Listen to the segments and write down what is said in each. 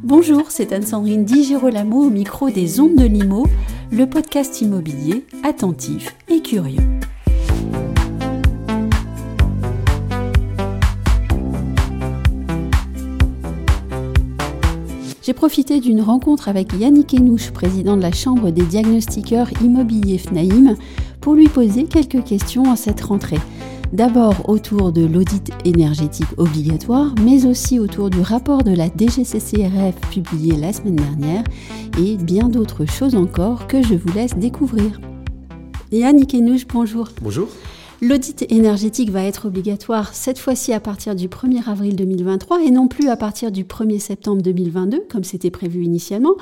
Bonjour, c'est Anne-Sandrine Di Girolamo au micro des Ondes de Limo, le podcast immobilier attentif et curieux. J'ai profité d'une rencontre avec Yannick Enouche, président de la Chambre des diagnostiqueurs immobiliers FNAIM, pour lui poser quelques questions à cette rentrée. D'abord autour de l'audit énergétique obligatoire, mais aussi autour du rapport de la DGCCRF publié la semaine dernière et bien d'autres choses encore que je vous laisse découvrir. Yannick Enouche, bonjour. Bonjour. L'audit énergétique va être obligatoire cette fois-ci à partir du 1er avril 2023 et non plus à partir du 1er septembre 2022 comme c'était prévu initialement.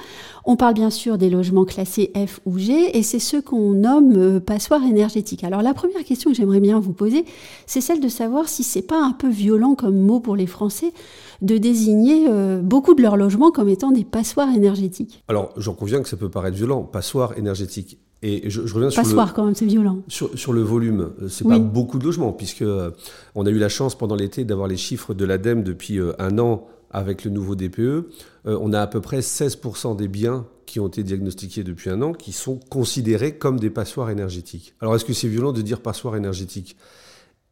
On parle bien sûr des logements classés F ou G et c'est ceux qu'on nomme euh, passoires énergétiques. Alors la première question que j'aimerais bien vous poser, c'est celle de savoir si c'est pas un peu violent comme mot pour les Français de désigner euh, beaucoup de leurs logements comme étant des passoires énergétiques. Alors j'en conviens que ça peut paraître violent, passoire énergétique et je, reviens sur le, quand même, c'est violent. Sur, le volume, euh, c'est pas beaucoup de logements, puisque euh, on a eu la chance pendant l'été d'avoir les chiffres de l'ADEME depuis euh, un an avec le nouveau DPE. on a à peu près 16% des biens qui ont été diagnostiqués depuis un an qui sont considérés comme des passoires énergétiques. Alors est-ce que c'est violent de dire passoire énergétique?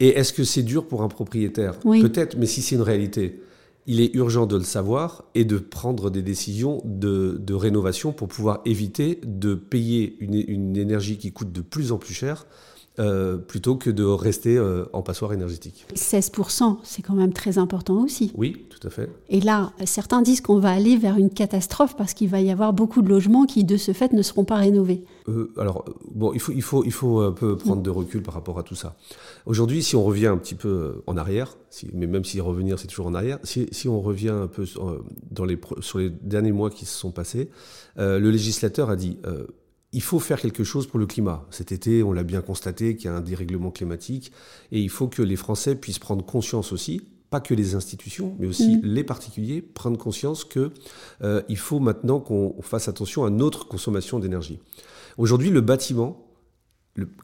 Et est-ce que c'est dur pour un propriétaire? Peut-être, mais si c'est une réalité il est urgent de le savoir et de prendre des décisions de, rénovation pour pouvoir éviter de payer une, énergie qui coûte de plus en plus cher euh, plutôt que de rester euh, en passoire énergétique. 16%, c'est quand même très important aussi. Oui, tout à fait. Et là, certains disent qu'on va aller vers une catastrophe parce qu'il va y avoir beaucoup de logements qui, de ce fait, ne seront pas rénovés. Euh, alors, bon, il faut, il, faut, il faut un peu prendre de recul par rapport à tout ça. Aujourd'hui, si on revient un petit peu en arrière, si, mais même si revenir, c'est toujours en arrière, si, si, on revient un peu dans les, sur les derniers mois qui se sont passés, le législateur a dit il faut faire quelque chose pour le climat. Cet été, on l'a bien constaté qu'il y a un dérèglement climatique et il faut que les Français puissent prendre conscience aussi, pas que les institutions, mais aussi mm. les particuliers, prendre conscience qu'il euh, faut maintenant qu'on fasse attention à notre consommation d'énergie. Aujourd'hui, le bâtiment,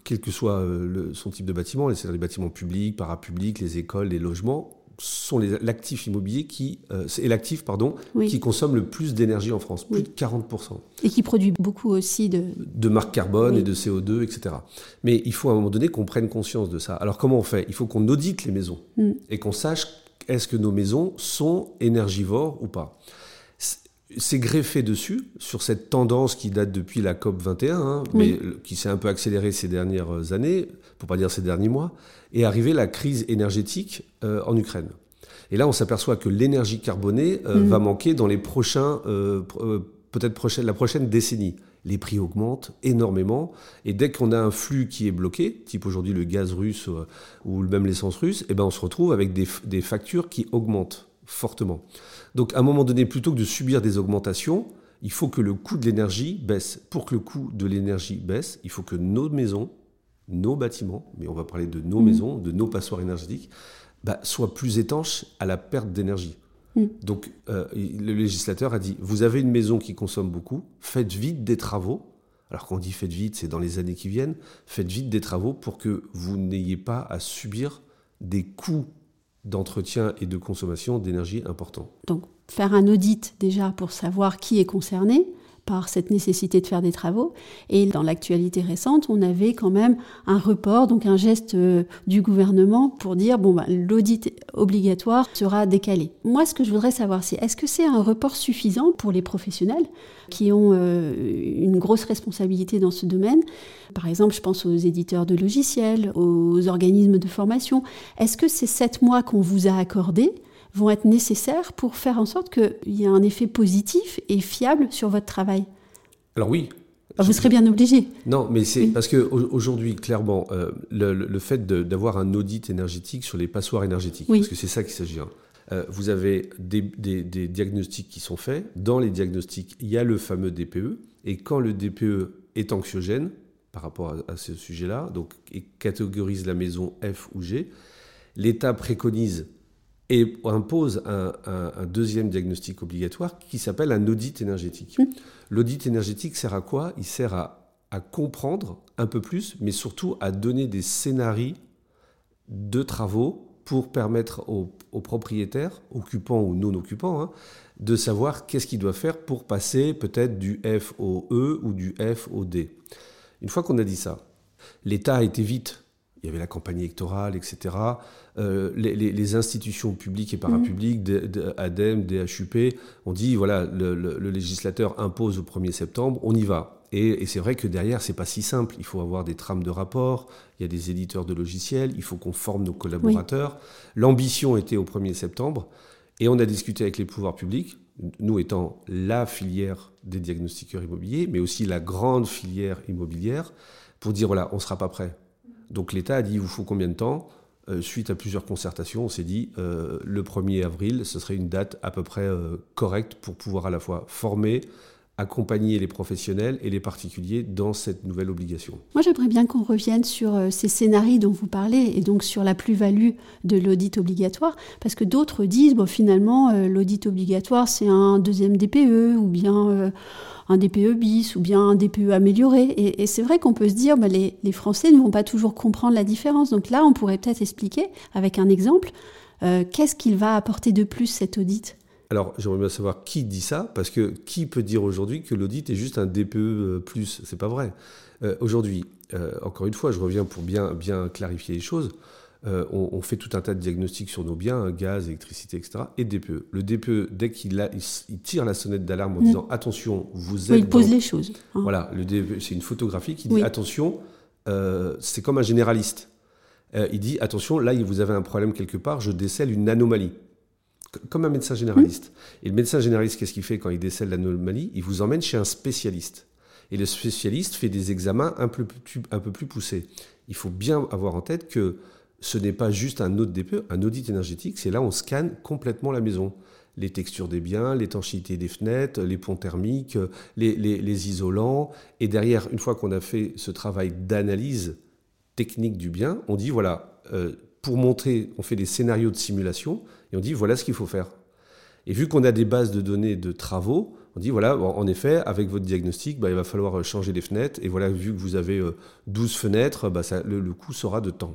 quel que soit euh, son type de bâtiment, c'est-à-dire les bâtiments publics, parapublics, les écoles, les logements, sont l'actif immobilier qui euh, est l'actif pardon qui consomme le plus d'énergie en France, plus de 40 et qui produit beaucoup aussi de de marques carbone et de CO2 etc. Mais il faut à un moment donné qu'on prenne conscience de ça. Alors comment on fait? Il faut qu'on audite les maisons mm. et qu'on sache est-ce que nos maisons sont énergivores ou pas. C'est greffé dessus sur cette tendance qui date depuis la COP 21, hein, mais qui s'est un peu accélérée ces dernières années, pour pas dire ces derniers mois est arrivée la crise énergétique euh, en Ukraine. Et là, on s'aperçoit que l'énergie carbonée euh, mm. va manquer dans les prochains, euh, peut-être prochaine, la prochaine décennie. Les prix augmentent énormément, et dès qu'on a un flux qui est bloqué, type aujourd'hui le gaz russe ou même l'essence russe, et eh ben on se retrouve avec des, des factures qui augmentent fortement. Donc à un moment donné, plutôt que de subir des augmentations, il faut que le coût de l'énergie baisse. Pour que le coût de l'énergie baisse, il faut que nos maisons nos bâtiments, mais on va parler de nos mm. maisons, de nos passoires énergétiques, bah, soient plus étanches à la perte d'énergie. Mm. Donc euh, le législateur a dit, vous avez une maison qui consomme beaucoup, faites vite des travaux. Alors quand on dit faites vite, c'est dans les années qui viennent, faites vite des travaux pour que vous n'ayez pas à subir des coûts d'entretien et de consommation d'énergie importants. Donc faire un audit déjà pour savoir qui est concerné, par cette nécessité de faire des travaux. Et dans l'actualité récente, on avait quand même un report, donc un geste euh, du gouvernement pour dire bon, bah, l'audit obligatoire sera décalé. Moi, ce que je voudrais savoir, c'est est-ce que c'est un report suffisant pour les professionnels qui ont euh, une grosse responsabilité dans ce domaine? Par exemple, je pense aux éditeurs de logiciels, aux organismes de formation. Est-ce que ces sept mois qu'on vous a accordés vont être nécessaires pour faire en sorte qu'il y ait un effet positif et fiable sur votre travail Alors oui. vous serez bien obligé. Non, mais c'est parce que aujourd'hui, clairement, euh, le, fait d'avoir un audit énergétique sur les passoires énergétiques, parce que c'est ça qu'il s'agit. Hein. Euh, vous avez des, diagnostics qui sont faits. Dans les diagnostics, il y a le fameux DPE. Et quand le DPE est anxiogène par rapport à, à ce sujet-là, donc et catégorise la maison F ou G, l'État préconise et impose un, deuxième diagnostic obligatoire qui s'appelle un audit énergétique. L'audit énergétique sert à quoi? Il sert à, comprendre un peu plus, mais surtout à donner des scénarios de travaux pour permettre aux, propriétaires, occupants ou non occupants, hein, de savoir qu'est-ce qu'il doit faire pour passer peut-être du F au E ou du F au D. Une fois qu'on a dit ça, l'État a été vite. Il y avait la campagne électorale, etc. Euh, les, institutions publiques et parapubliques, mmh. ADEME, DHUP, ont dit voilà, le, législateur impose au 1er septembre, on y va. Et, c'est vrai que derrière, c'est pas si simple. Il faut avoir des trames de rapport, il y a des éditeurs de logiciels, il faut qu'on forme nos collaborateurs. L'ambition était au 1er septembre. Et on a discuté avec les pouvoirs publics, nous étant la filière des diagnostiqueurs immobiliers, mais aussi la grande filière immobilière, pour dire voilà, on ne sera pas prêt. Donc l'État a dit il vous faut combien de temps? Euh, Suite à plusieurs concertations, on s'est dit euh, le 1er avril, ce serait une date à peu près euh, correcte pour pouvoir à la fois former, accompagner les professionnels et les particuliers dans cette nouvelle obligation. Moi, j'aimerais bien qu'on revienne sur euh, ces scénarios dont vous parlez et donc sur la plus-value de l'audit obligatoire, parce que d'autres disent, bon, finalement, euh, l'audit obligatoire, c'est un deuxième DPE ou bien euh, un DPE bis ou bien un DPE amélioré. Et, c'est vrai qu'on peut se dire, bah, les, les, Français ne vont pas toujours comprendre la différence. Donc là, on pourrait peut-être expliquer avec un exemple, qu'est-ce qu'il va apporter de plus cet audit? Alors, j'aimerais bien savoir qui dit ça, parce que qui peut dire aujourd'hui que l'audit est juste un DPE euh, plus? C'est pas vrai. Euh, aujourd'hui, euh, encore une fois, je reviens pour bien, bien clarifier les choses. on, fait tout un tas de diagnostics sur nos biens, gaz, électricité, etc. Et DPE. Le DPE, dès qu'il il, tire la sonnette d'alarme en mm. disant attention, vous êtes. il pose les choses. Hein. Voilà, le DPE, c'est une photographie qui dit attention, c'est comme un généraliste. il dit attention, là, vous avez un problème quelque part, je décèle une anomalie comme un médecin généraliste. Et le médecin généraliste, qu'est-ce qu'il fait quand il décèle l'anomalie? Il vous emmène chez un spécialiste. Et le spécialiste fait des examens un peu, plus, poussés. Il faut bien avoir en tête que ce n'est pas juste un audit un audit énergétique, c'est là on scanne complètement la maison. Les textures des biens, l'étanchéité des fenêtres, les ponts thermiques, les, les, isolants. Et derrière, une fois qu'on a fait ce travail d'analyse technique du bien, on dit voilà, euh, pour montrer, on fait des scénarios de simulation et on dit voilà ce qu'il faut faire. Et vu qu'on a des bases de données de travaux, on dit voilà, en effet, avec votre diagnostic, bah, il va falloir changer les fenêtres. Et voilà, vu que vous avez 12 euh, fenêtres, bah, le coût sera de temps.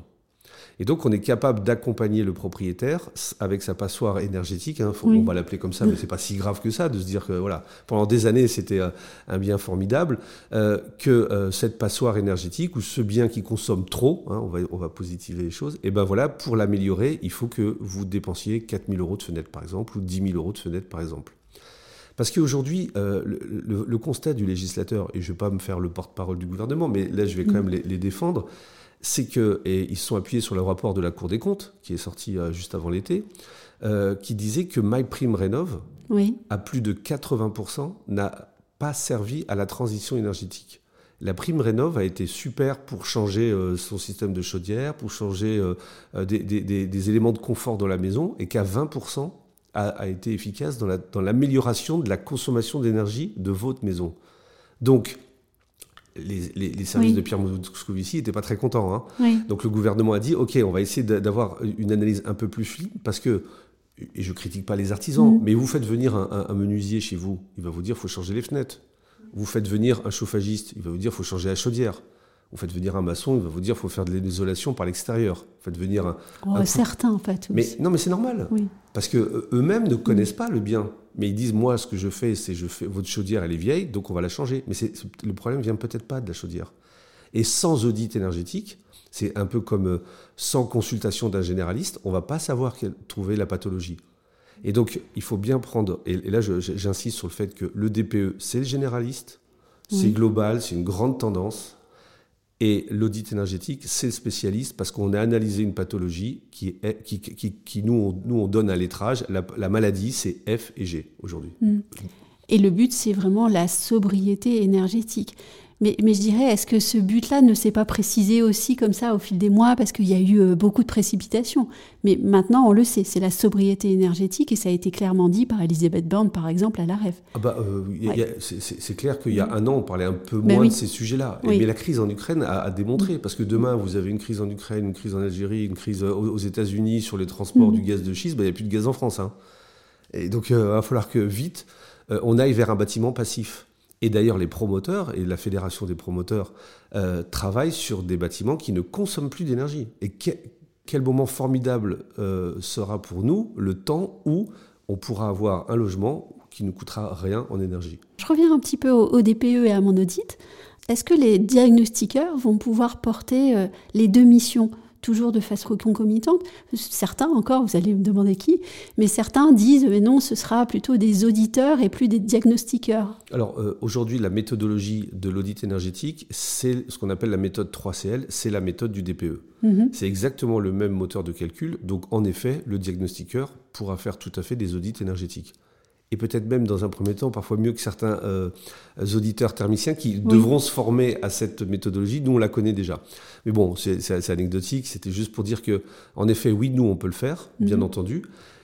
Et donc, on est capable d'accompagner le propriétaire avec sa passoire énergétique. Hein, on va l'appeler comme ça, mais c'est pas si grave que ça de se dire que voilà, pendant des années, c'était un bien formidable. Euh, que euh, cette passoire énergétique ou ce bien qui consomme trop, hein, on, va, on va positiver les choses, et ben voilà, pour l'améliorer, il faut que vous dépensiez 4000 euros de fenêtre, par exemple, ou 10 000 euros de fenêtre, par exemple. Parce qu'aujourd'hui, euh, le, constat du législateur, et je ne vais pas me faire le porte-parole du gouvernement, mais là je vais quand même les, les défendre, c'est que, et ils sont appuyés sur le rapport de la Cour des comptes, qui est sorti euh, juste avant l'été, euh, qui disait que MyPrimeRénov, oui. à plus de 80%, n'a pas servi à la transition énergétique. La prime rénov a été super pour changer euh, son système de chaudière, pour changer des, éléments de confort dans la maison, et qu'à 20% a, été efficace dans l'amélioration de la consommation d'énergie de votre maison. Donc, les, services de Pierre Moscovici n'étaient pas très contents. Hein. Donc le gouvernement a dit, OK, on va essayer d'avoir une analyse un peu plus fine, parce que, et je critique pas les artisans, mm. mais vous faites venir un, menuisier chez vous, il va vous dire, il faut changer les fenêtres. Vous faites venir un chauffagiste, il va vous dire, il faut changer la chaudière. Vous faites venir un maçon, il va vous dire qu'il faut faire de l'isolation par l'extérieur. Vous faites venir un. Oh, certains, en fait. Mais non, mais c'est normal. Parce que eux-mêmes ne connaissent pas le bien. Mais ils disent moi, ce que je fais, c'est je fais votre chaudière, elle est vieille, donc on va la changer. Mais le problème vient peut-être pas de la chaudière. Et sans audit énergétique, c'est un peu comme euh, sans consultation d'un généraliste, on va pas savoir trouver la pathologie. Et donc, il faut bien prendre, et, là j'insiste sur le fait que le DPE, c'est le généraliste, c'est global, c'est une grande tendance, et l'audit énergétique, c'est le spécialiste parce qu'on a analysé une pathologie qui, est, qui, qui, nous, on, nous, on donne un lettrage. La, maladie, c'est F et G aujourd'hui. Hmm. Et le but, c'est vraiment la sobriété énergétique. Mais, mais je dirais, est-ce que ce but-là ne s'est pas précisé aussi comme ça au fil des mois parce qu'il y a eu euh, beaucoup de précipitations? Mais maintenant, on le sait, c'est la sobriété énergétique et ça a été clairement dit par Elisabeth Borne, par exemple, à la REF. Ah bah, euh, c'est clair qu'il y a un an, on parlait un peu ben moins de ces sujets-là. Mais la crise en Ukraine a, démontré, parce que demain, vous avez une crise en Ukraine, une crise en Algérie, une crise aux, États-Unis sur les transports mm. du gaz de schiste, ben, il n'y a plus de gaz en France. Hein. Et donc, euh, il va falloir que vite, on aille vers un bâtiment passif. Et d'ailleurs, les promoteurs et la fédération des promoteurs euh, travaillent sur des bâtiments qui ne consomment plus d'énergie. Et quel moment formidable euh, sera pour nous le temps où on pourra avoir un logement qui ne coûtera rien en énergie. Je reviens un petit peu au, DPE et à mon audit. Est-ce que les diagnostiqueurs vont pouvoir porter euh, les deux missions? Toujours de façon concomitante. Certains encore, vous allez me demander qui, mais certains disent mais non, ce sera plutôt des auditeurs et plus des diagnostiqueurs. Alors euh, aujourd'hui, la méthodologie de l'audit énergétique, c'est ce qu'on appelle la méthode 3CL, c'est la méthode du DPE. Mhm. C'est exactement le même moteur de calcul, donc en effet, le diagnostiqueur pourra faire tout à fait des audits énergétiques et peut-être même dans un premier temps, parfois mieux que certains euh, auditeurs thermiciens qui devront se former à cette méthodologie. Nous, on la connaît déjà. Mais bon, c'est anecdotique. C'était juste pour dire que, en effet, oui, nous, on peut le faire, bien mhm. entendu.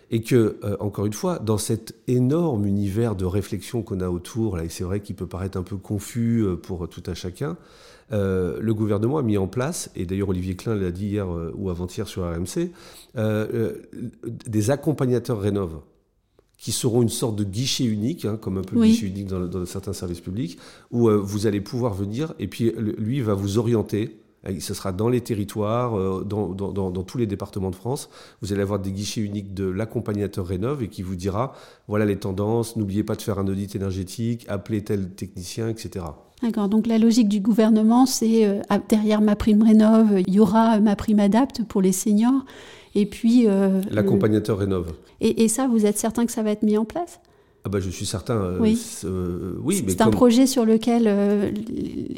Et que, euh, encore une fois, dans cet énorme univers de réflexion qu'on a autour, là, et c'est vrai qu'il peut paraître un peu confus euh, pour tout à chacun, le gouvernement a mis en place, et d'ailleurs Olivier Klein l'a dit hier ou avant-hier sur RMC, des accompagnateurs rénov' qui seront une sorte de guichet unique, hein, comme un peu guichet unique dans, certains services publics, où euh, vous allez pouvoir venir et puis lui va vous orienter. Ce sera dans les territoires, euh, dans, dans, tous les départements de France. Vous allez avoir des guichets uniques de l'accompagnateur Rénov et qui vous dira voilà les tendances, n'oubliez pas de faire un audit énergétique, appelez tel technicien, etc. D'accord, donc la logique du gouvernement, c'est euh, derrière ma prime Rénov, il y aura ma prime Adapt pour les seniors et puis. Euh, L'accompagnateur rénove. Et, ça, vous êtes certain que ça va être mis en place? Ah bah je suis certain. Euh, oui. Euh, c'est un projet sur lequel.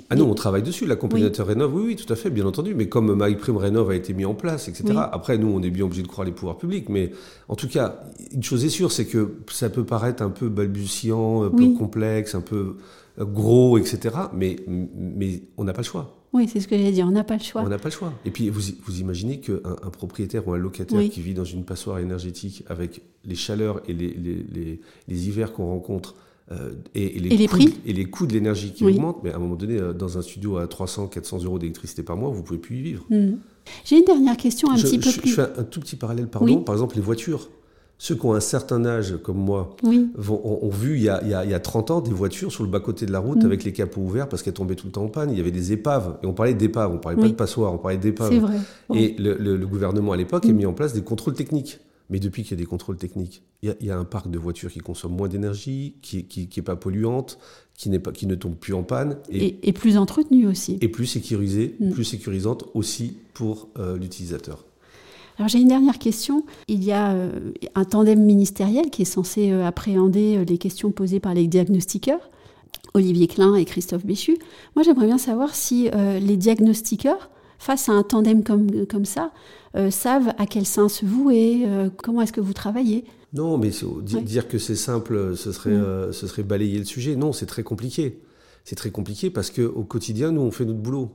ah non, on travaille dessus. L'accompagnateur rénove, oui, oui, tout à fait, bien entendu. Mais comme MyPrime Rénove a été mis en place, etc. Après, nous, on est bien obligé de croire les pouvoirs publics. Mais en tout cas, une chose est sûre, c'est que ça peut paraître un peu balbutiant, un peu complexe, un peu gros, etc. Mais, mais on n'a pas le choix. Oui, c'est ce que j'allais dire, on n'a pas le choix. On n'a pas le choix. Et puis, vous, vous imaginez qu'un un propriétaire ou un locataire qui vit dans une passoire énergétique avec les chaleurs et les, les, les, hivers qu'on rencontre, euh, et, les les prix et les coûts de l'énergie qui augmentent, mais à un moment donné, euh, dans un studio à 300, 400 euros d'électricité par mois, vous ne pouvez plus y vivre. Mmh. J'ai une dernière question un petit peu plus. Je fais un tout petit parallèle, pardon. Par exemple, les voitures ceux qui ont un certain âge, comme moi, ont, vu il y, a, 30 ans des voitures sur le bas-côté de la route mm. avec les capots ouverts parce qu'elles tombaient tout le temps en panne. Il y avait des épaves. Et on parlait d'épaves, on parlait pas de passoires, on parlait d'épaves. C'est vrai. Et le, gouvernement à l'époque a mm. mis en place des contrôles techniques. Mais depuis qu'il y a des contrôles techniques, il y, a, un parc de voitures qui consomme moins d'énergie, qui n'est pas polluante, qui, pas, qui ne tombe plus en panne. Et, plus entretenue aussi. Et plus sécurisée, mm. plus sécurisante aussi pour euh, l'utilisateur. Alors j'ai une dernière question. Il y a euh, un tandem ministériel qui est censé euh, appréhender euh, les questions posées par les diagnostiqueurs, Olivier Klein et Christophe Béchu. Moi j'aimerais bien savoir si les diagnostiqueurs, face à un tandem comme, comme ça, savent à quel sein se vouer, comment est-ce que vous travaillez? Non, mais dire que c'est simple, ce serait, ce serait balayer le sujet. Non, c'est très compliqué. C'est très compliqué parce qu'au quotidien, nous, on fait notre boulot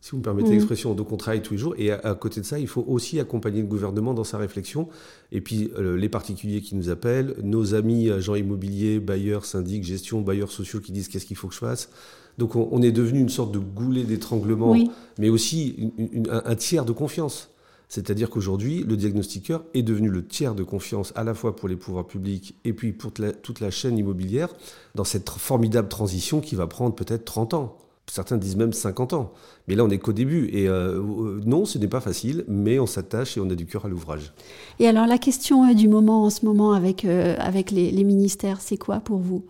si vous me permettez mm. l'expression, donc on travaille tous les jours. Et à, côté de ça, il faut aussi accompagner le gouvernement dans sa réflexion. Et puis euh, les particuliers qui nous appellent, nos amis agents immobiliers, bailleurs, syndics, gestion, bailleurs sociaux qui disent qu'est-ce qu'il faut que je fasse. Donc on, est devenu une sorte de goulet d'étranglement, mais aussi un, tiers de confiance. C'est-à-dire qu'aujourd'hui, le diagnostiqueur est devenu le tiers de confiance à la fois pour les pouvoirs publics et puis pour toute la chaîne immobilière dans cette formidable transition qui va prendre peut-être 30 ans certains disent même 50 ans. Mais là, on n'est qu'au début. Et euh, euh, non, ce n'est pas facile, mais on s'attache et on a du cœur à l'ouvrage. Et alors, la question euh, du moment en ce moment avec, avec les, ministères, c'est quoi pour vous?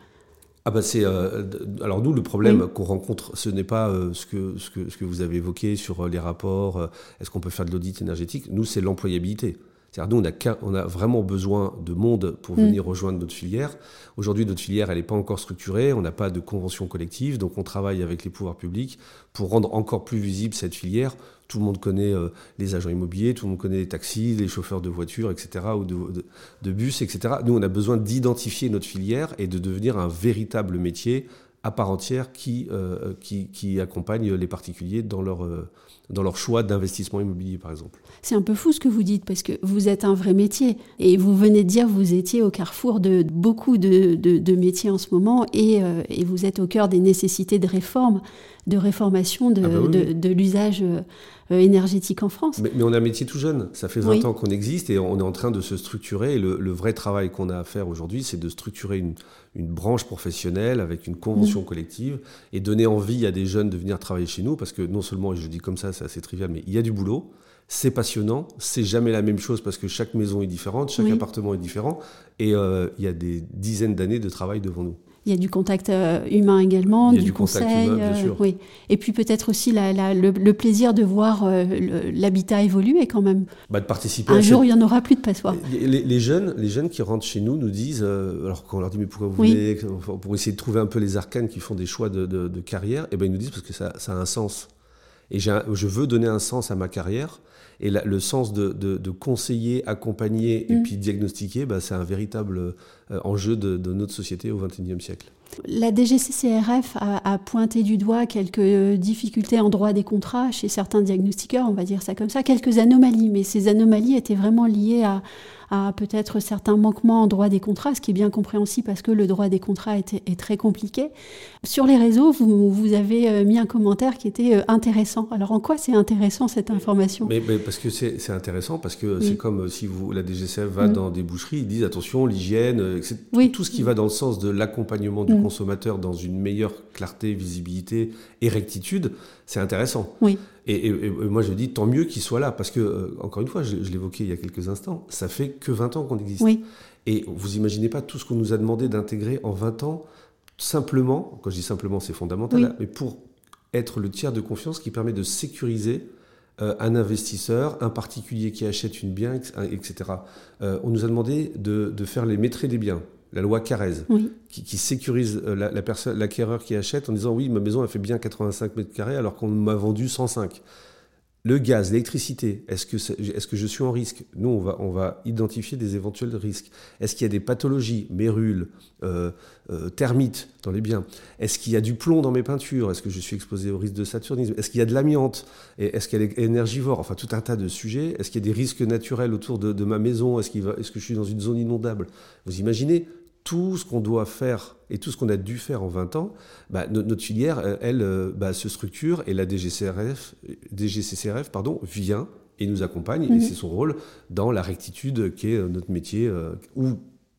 Ah bah c'est alors nous le problème qu'on rencontre ce n'est pas ce, que, ce, que, ce que vous avez évoqué sur les rapports est-ce qu'on peut faire de l'audit énergétique? Nous c'est l'employabilité nous, on a, vraiment besoin de monde pour mm. venir rejoindre notre filière. Aujourd'hui, notre filière, elle n'est pas encore structurée, on n'a pas de convention collective, donc on travaille avec les pouvoirs publics pour rendre encore plus visible cette filière. Tout le monde connaît euh, les agents immobiliers, tout le monde connaît les taxis, les chauffeurs de voitures, etc., ou de bus, etc. Nous, on a besoin d'identifier notre filière et de devenir un véritable métier à part entière qui, euh, qui, qui, accompagne les particuliers dans leur, euh, dans leur choix d'investissement immobilier, par exemple. C'est un peu fou ce que vous dites, parce que vous êtes un vrai métier. Et vous venez de dire que vous étiez au carrefour de beaucoup de, de, métiers en ce moment, et, euh, et, vous êtes au cœur des nécessités de réforme, de réformation de, ah bah de l'usage euh, énergétique en France. Mais, on a un métier tout jeune. Ça fait 20 ans qu'on existe et on est en train de se structurer. Et le, vrai travail qu'on a à faire aujourd'hui, c'est de structurer une, une, branche professionnelle avec une convention mm. collective et donner envie à des jeunes de venir travailler chez nous parce que non seulement, et je dis comme ça, c'est assez trivial, mais il y a du boulot. C'est passionnant, c'est jamais la même chose parce que chaque maison est différente, chaque appartement est différent, et il y a des dizaines d'années de travail devant nous. Il y a du contact euh, humain également, du, conseil. Euh, oui. Et puis peut-être aussi le, plaisir de voir euh, l'habitat évoluer quand même. Bah, de participer. Un jour, il n'y en aura plus de passoires. Les, jeunes, les jeunes qui rentrent chez nous nous disent, alors quand on leur dit mais pourquoi vous venez, pour essayer de trouver un peu les arcanes qui font des choix de, carrière, et eh ben ils nous disent parce que ça, a un sens. Et je veux donner un sens à ma carrière. Et le sens de, conseiller, accompagner et mm. puis diagnostiquer, bah, c'est un véritable euh, enjeu de, notre société au XXIe siècle. La DGCCRF a, a, pointé du doigt quelques difficultés en droit des contrats chez certains diagnostiqueurs, on va dire ça comme ça, quelques anomalies, mais ces anomalies étaient vraiment liées à, à peut-être certains manquements en droit des contrats, ce qui est bien compréhensible parce que le droit des contrats est, est très compliqué. Sur les réseaux, vous, vous, avez euh, mis un commentaire qui était euh, intéressant. Alors en quoi c'est intéressant cette information? Mais, Parce que c'est intéressant, parce que c'est comme euh, si vous, la DGCF va mm. dans des boucheries, ils disent attention, l'hygiène, oui. tout ce qui va dans le sens de l'accompagnement du mm. consommateur dans une meilleure clarté, visibilité et rectitude, c'est intéressant. Oui. Et, moi, je dis tant mieux qu'il soit là, parce que, euh, encore une fois, je, l'évoquais il y a quelques instants, ça fait que 20 ans qu'on existe. Et vous imaginez pas tout ce qu'on nous a demandé d'intégrer en 20 ans, simplement, quand je dis simplement, c'est fondamental, mais pour être le tiers de confiance qui permet de sécuriser euh, un investisseur, un particulier qui achète une bien, etc. Euh, on nous a demandé de, de faire les maîtres des biens la loi Carrez, qui, sécurise euh, la, personne, l'acquéreur qui achète en disant oui, ma maison a fait bien 85 mètres carrés alors qu'on m'a vendu 105. Le gaz, l'électricité, est-ce que, je suis en risque? Nous, on va, identifier des éventuels risques. Est-ce qu'il y a des pathologies, mérules, euh, euh, termites dans les biens? Est-ce qu'il y a du plomb dans mes peintures? Est-ce que je suis exposé au risque de saturnisme? Est-ce qu'il y a de l'amiante? Est-ce qu'elle est énergivore? Enfin, tout un tas de sujets. Est-ce qu'il y a des risques naturels autour de, ma maison? Est-ce que je suis dans une zone inondable? Vous imaginez tout ce qu'on doit faire et tout ce qu'on a dû faire en 20 ans, bah, notre, filière, elle, euh, bah, se structure et la DGCRF, DGCCRF pardon, vient et nous accompagne, et mhm. c'est son rôle dans la rectitude qui est euh, notre métier, euh, ou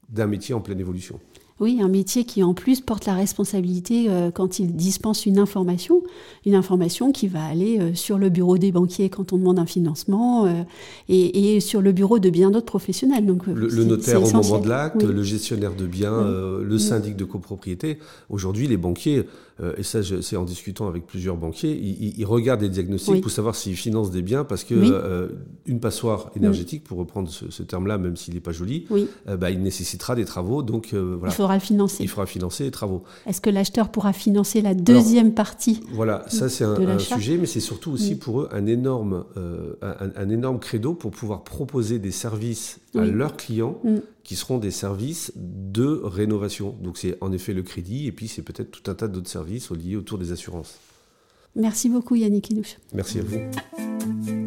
d'un métier en pleine évolution. Oui, un métier qui en plus porte la responsabilité euh, quand il dispense une information, une information qui va aller euh, sur le bureau des banquiers quand on demande un financement euh, et, sur le bureau de bien d'autres professionnels. Donc, le, notaire au moment de l'acte, le gestionnaire de biens, le syndic de copropriété. Aujourd'hui, les banquiers, et ça c'est en discutant avec plusieurs banquiers, ils, regardent les diagnostics pour savoir s'ils financent des biens parce que une passoire énergétique, pour reprendre ce, terme-là, même s'il n'est pas joli, bah, il nécessitera des travaux. Donc voilà faudra financer. Il faudra financer les travaux. Est-ce que l'acheteur pourra financer la deuxième partie Voilà, ça c'est un, sujet, mais c'est surtout aussi pour eux un énorme, euh, un, énorme credo pour pouvoir proposer des services à leurs clients mm. qui seront des services de rénovation. Donc c'est en effet le crédit et puis c'est peut-être tout un tas d'autres services liés autour des assurances. Merci beaucoup Yannick Inouche. Merci à vous.